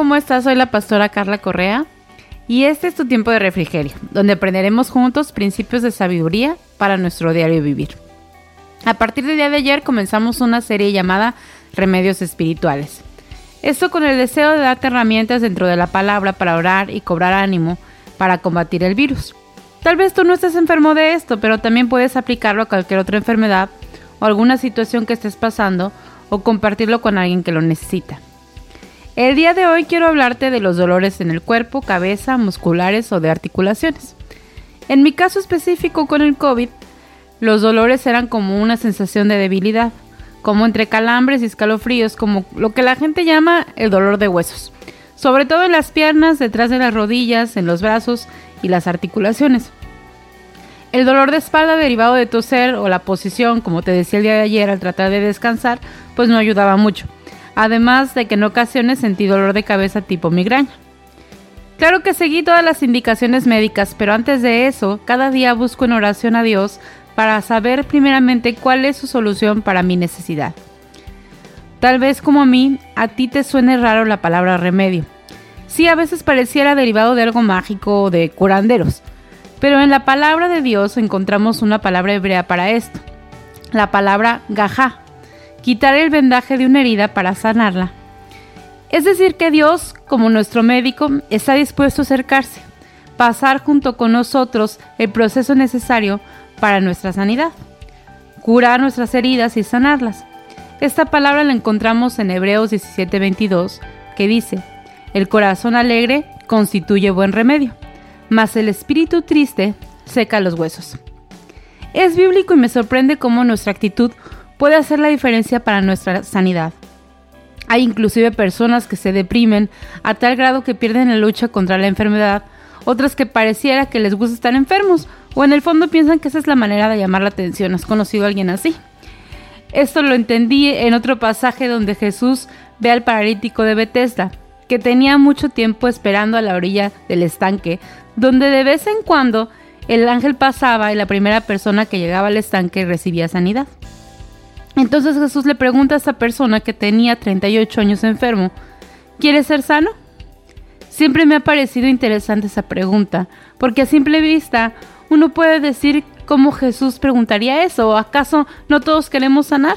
¿cómo estás? Soy la pastora Carla Correa y este es tu tiempo de refrigerio, donde aprenderemos juntos principios de sabiduría para nuestro diario vivir. A partir del día de ayer comenzamos una serie llamada Remedios Espirituales. Esto con el deseo de darte herramientas dentro de la palabra para orar y cobrar ánimo para combatir el virus. Tal vez tú no estés enfermo de esto, pero también puedes aplicarlo a cualquier otra enfermedad o alguna situación que estés pasando o compartirlo con alguien que lo necesita. El día de hoy quiero hablarte de los dolores en el cuerpo, cabeza, musculares o de articulaciones. En mi caso específico con el COVID, los dolores eran como una sensación de debilidad, como entre calambres y escalofríos, como lo que la gente llama el dolor de huesos, sobre todo en las piernas, detrás de las rodillas, en los brazos y las articulaciones. El dolor de espalda derivado de toser o la posición, como te decía el día de ayer al tratar de descansar, pues no ayudaba mucho. Además de que en ocasiones sentí dolor de cabeza tipo migraña. Claro que seguí todas las indicaciones médicas, pero antes de eso, cada día busco en oración a Dios para saber primeramente cuál es su solución para mi necesidad. Tal vez como a mí, a ti te suene raro la palabra remedio. Sí, a veces pareciera derivado de algo mágico o de curanderos, pero en la palabra de Dios encontramos una palabra hebrea para esto, la palabra gajá, quitar el vendaje de una herida para sanarla. Es decir, que Dios, como nuestro médico, está dispuesto a acercarse, pasar junto con nosotros el proceso necesario para nuestra sanidad, curar nuestras heridas y sanarlas. Esta palabra la encontramos en Hebreos 17:22, que dice, el corazón alegre constituye buen remedio, mas el espíritu triste seca los huesos. Es bíblico y me sorprende cómo nuestra actitud puede hacer la diferencia para nuestra sanidad. Hay inclusive personas que se deprimen a tal grado que pierden la lucha contra la enfermedad, otras que pareciera que les gusta estar enfermos o en el fondo piensan que esa es la manera de llamar la atención. ¿Has conocido a alguien así? Esto lo entendí en otro pasaje donde Jesús ve al paralítico de Bethesda, que tenía mucho tiempo esperando a la orilla del estanque, donde de vez en cuando el ángel pasaba y la primera persona que llegaba al estanque recibía sanidad. Entonces Jesús le pregunta a esta persona que tenía 38 años enfermo, ¿quieres ser sano? Siempre me ha parecido interesante esa pregunta, porque a simple vista uno puede decir cómo Jesús preguntaría eso, ¿acaso no todos queremos sanar?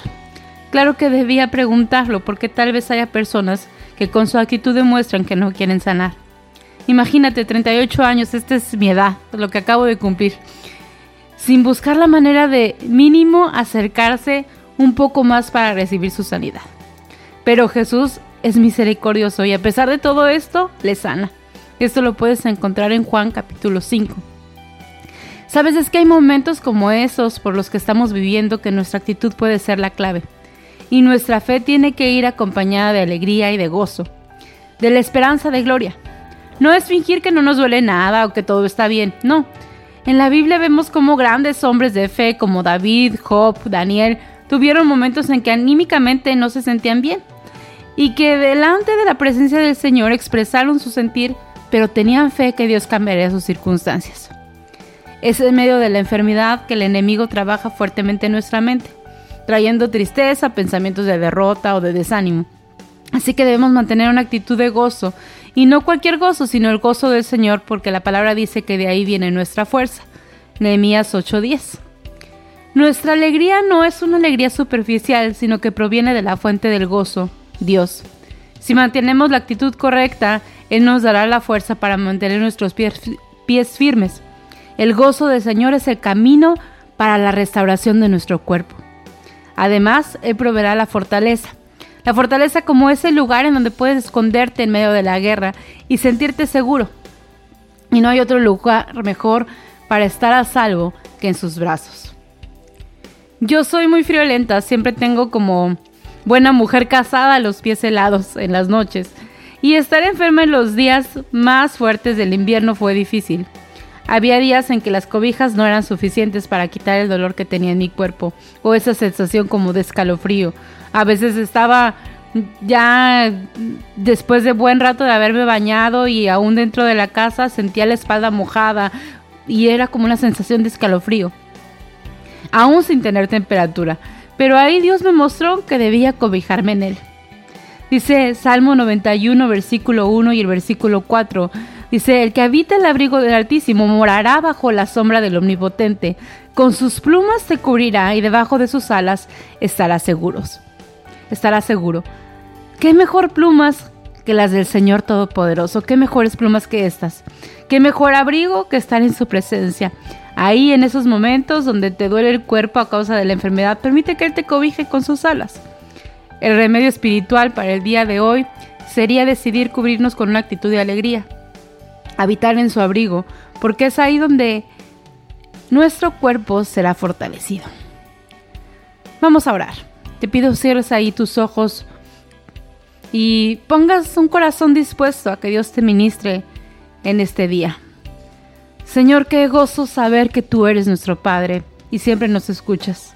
Claro que debía preguntarlo, porque tal vez haya personas que con su actitud demuestran que no quieren sanar. Imagínate, 38 años, esta es mi edad, lo que acabo de cumplir, sin buscar la manera de mínimo acercarse un poco más para recibir su sanidad. Pero Jesús es misericordioso y a pesar de todo esto, le sana. Esto lo puedes encontrar en Juan capítulo 5. Sabes, es que hay momentos como esos por los que estamos viviendo que nuestra actitud puede ser la clave. Y nuestra fe tiene que ir acompañada de alegría y de gozo, de la esperanza de gloria. No es fingir que no nos duele nada o que todo está bien, no. En la Biblia vemos cómo grandes hombres de fe como David, Job, Daniel, tuvieron momentos en que anímicamente no se sentían bien y que delante de la presencia del Señor expresaron su sentir, pero tenían fe que Dios cambiaría sus circunstancias. Es en medio de la enfermedad que el enemigo trabaja fuertemente en nuestra mente, trayendo tristeza, pensamientos de derrota o de desánimo. Así que debemos mantener una actitud de gozo, y no cualquier gozo, sino el gozo del Señor, porque la palabra dice que de ahí viene nuestra fuerza. Nehemías 8:10. Nuestra alegría no es una alegría superficial, sino que proviene de la fuente del gozo, Dios. Si mantenemos la actitud correcta, Él nos dará la fuerza para mantener nuestros pies, firmes. El gozo del Señor es el camino para la restauración de nuestro cuerpo. Además, Él proveerá la fortaleza. La fortaleza como ese lugar en donde puedes esconderte en medio de la guerra y sentirte seguro. Y no hay otro lugar mejor para estar a salvo que en sus brazos. Yo soy muy friolenta, siempre tengo como buena mujer casada los pies helados en las noches. Y estar enferma en los días más fuertes del invierno fue difícil. Había días en que las cobijas no eran suficientes para quitar el dolor que tenía en mi cuerpo o esa sensación como de escalofrío. A veces estaba ya después de buen rato de haberme bañado y aún dentro de la casa sentía la espalda mojada y era como una sensación de escalofrío, aún sin tener temperatura. Pero ahí Dios me mostró que debía cobijarme en Él. Dice Salmo 91, versículo 1 y el versículo 4. Dice, el que habita el abrigo del Altísimo morará bajo la sombra del Omnipotente. Con sus plumas se cubrirá y debajo de sus alas estará seguros. Estará seguro. ¿Qué mejor plumas que las del Señor Todopoderoso? ¿Qué mejores plumas que estas? ¿Qué mejor abrigo que estar en su presencia? Ahí en esos momentos donde te duele el cuerpo a causa de la enfermedad, permite que Él te cobije con sus alas. El remedio espiritual para el día de hoy sería decidir cubrirnos con una actitud de alegría, habitar en su abrigo, porque es ahí donde nuestro cuerpo será fortalecido. Vamos a orar. Te pido cierres ahí tus ojos y pongas un corazón dispuesto a que Dios te ministre en este día. Señor, qué gozo saber que tú eres nuestro Padre y siempre nos escuchas.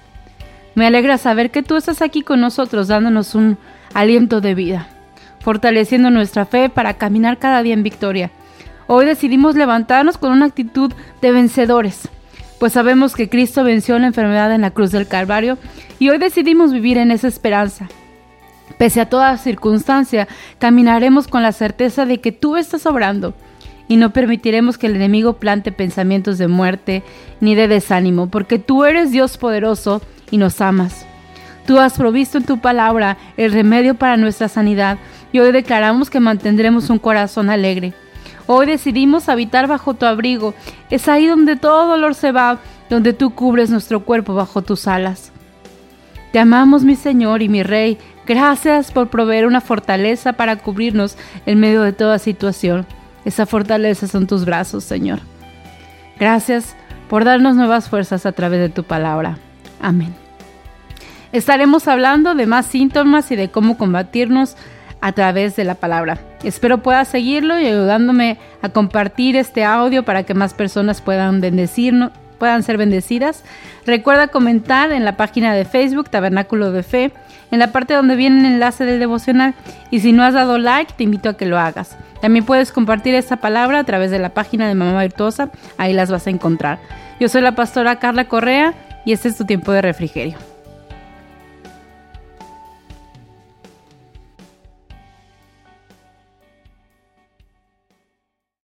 Me alegra saber que tú estás aquí con nosotros dándonos un aliento de vida, fortaleciendo nuestra fe para caminar cada día en victoria. Hoy decidimos levantarnos con una actitud de vencedores, pues sabemos que Cristo venció la enfermedad en la cruz del Calvario y hoy decidimos vivir en esa esperanza. Pese a toda circunstancia, caminaremos con la certeza de que tú estás obrando y no permitiremos que el enemigo plante pensamientos de muerte ni de desánimo, porque tú eres Dios poderoso y nos amas. Tú has provisto en tu palabra el remedio para nuestra sanidad y hoy declaramos que mantendremos un corazón alegre. Hoy decidimos habitar bajo tu abrigo. Es ahí donde todo dolor se va, donde tú cubres nuestro cuerpo bajo tus alas. Te amamos, mi Señor y mi Rey. Gracias por proveer una fortaleza para cubrirnos en medio de toda situación. Esa fortaleza son tus brazos, Señor. Gracias por darnos nuevas fuerzas a través de tu palabra. Amén. Estaremos hablando de más síntomas y de cómo combatirnos a través de la palabra. Espero puedas seguirlo y ayudándome a compartir este audio para que más personas puedan bendecirnos, puedan ser bendecidas. Recuerda comentar en la página de Facebook Tabernáculo de Fe, en la parte donde viene el enlace del devocional. Y si no has dado like, te invito a que lo hagas. También puedes compartir esta palabra a través de la página de Mamá Virtuosa, ahí las vas a encontrar. Yo soy la pastora Carla Correa y este es tu tiempo de refrigerio.